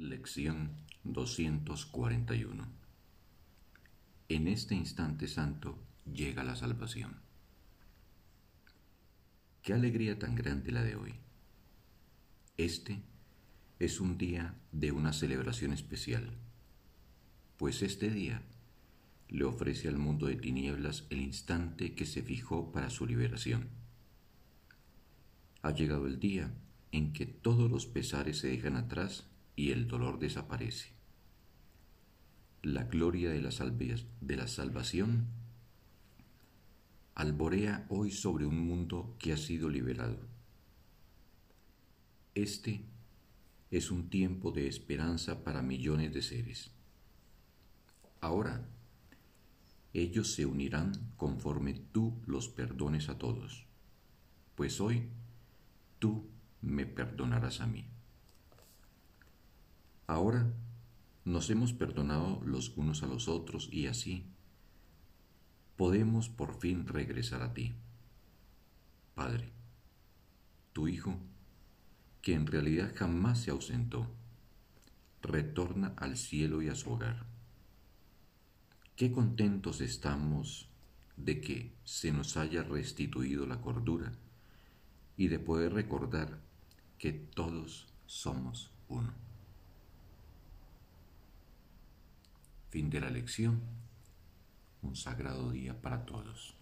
Lección 241 En este instante santo llega la salvación. Qué alegría tan grande la de hoy. Este es un día de una celebración especial, pues este día le ofrece al mundo de tinieblas el instante que se fijó para su liberación. Ha llegado el día en que todos los pesares se dejan atrás y el dolor desaparece. La gloria de la, de la salvación alborea hoy sobre un mundo que ha sido liberado. Este es un tiempo de esperanza para millones de seres. Ahora, ellos se unirán conforme tú los perdones a todos, pues hoy tú me perdonarás a mí. Ahora nos hemos perdonado los unos a los otros y así podemos por fin regresar a ti. Padre, tu Hijo, que en realidad jamás se ausentó, retorna al cielo y a su hogar. Qué contentos estamos de que se nos haya restituido la cordura y de poder recordar que todos somos uno. Fin de la lección. Un sagrado día para todos.